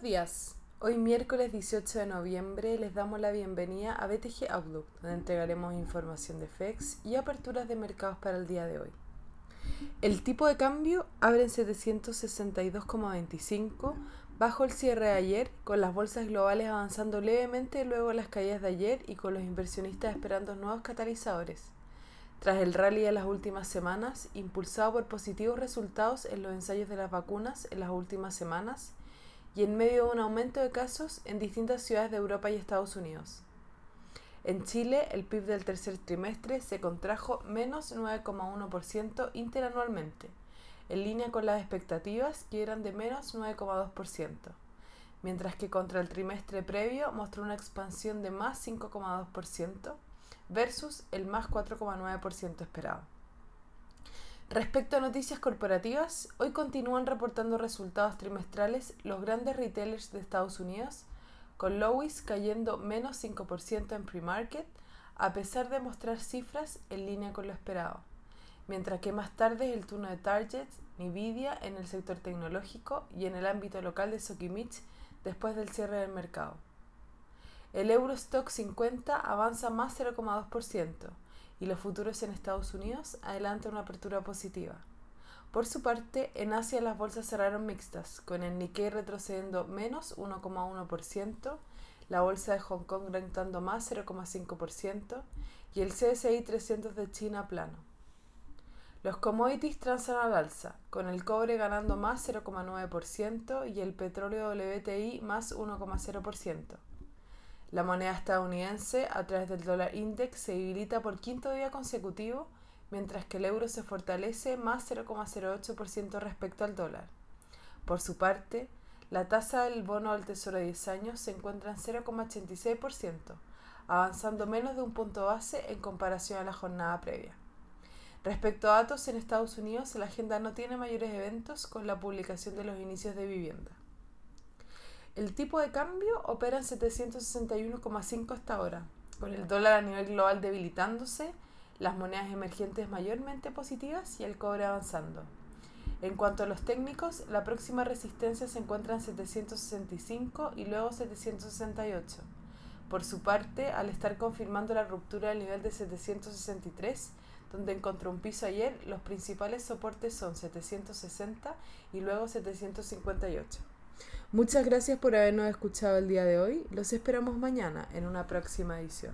Buenos días. Hoy miércoles 18 de noviembre les damos la bienvenida a BTG Outlook, donde entregaremos información de FEX y aperturas de mercados para el día de hoy. El tipo de cambio abre en 762,25 bajo el cierre de ayer, con las bolsas globales avanzando levemente luego de las caídas de ayer y con los inversionistas esperando nuevos catalizadores. Tras el rally de las últimas semanas, impulsado por positivos resultados en los ensayos de las vacunas en las últimas semanas, y en medio de un aumento de casos en distintas ciudades de Europa y Estados Unidos. En Chile, el PIB del tercer trimestre se contrajo menos 9,1% interanualmente, en línea con las expectativas que eran de menos 9,2%, mientras que contra el trimestre previo mostró una expansión de más 5,2% versus el más 4,9% esperado. Respecto a noticias corporativas, hoy continúan reportando resultados trimestrales los grandes retailers de Estados Unidos, con Lowe's cayendo menos 5% en pre-market, a pesar de mostrar cifras en línea con lo esperado, mientras que más tarde el turno de Target, Nvidia en el sector tecnológico y en el ámbito local de Sokimich después del cierre del mercado. El Eurostock 50 avanza más 0,2%, y los futuros en Estados Unidos adelantan una apertura positiva. Por su parte, en Asia las bolsas cerraron mixtas, con el Nikkei retrocediendo menos 1,1%, la bolsa de Hong Kong rentando más 0,5% y el CSI 300 de China plano. Los commodities transan al alza, con el cobre ganando más 0,9% y el petróleo WTI más 1,0%. La moneda estadounidense a través del dólar index se debilita por quinto día consecutivo, mientras que el euro se fortalece más 0,08% respecto al dólar. Por su parte, la tasa del bono al tesoro de 10 años se encuentra en 0,86%, avanzando menos de un punto base en comparación a la jornada previa. Respecto a datos en Estados Unidos, la agenda no tiene mayores eventos con la publicación de los inicios de vivienda. El tipo de cambio opera en 761,5 hasta ahora, con el dólar a nivel global debilitándose, las monedas emergentes mayormente positivas y el cobre avanzando. En cuanto a los técnicos, la próxima resistencia se encuentra en 765 y luego 768. Por su parte, al estar confirmando la ruptura del nivel de 763, donde encontró un piso ayer, los principales soportes son 760 y luego 758. Muchas gracias por habernos escuchado el día de hoy. Los esperamos mañana en una próxima edición.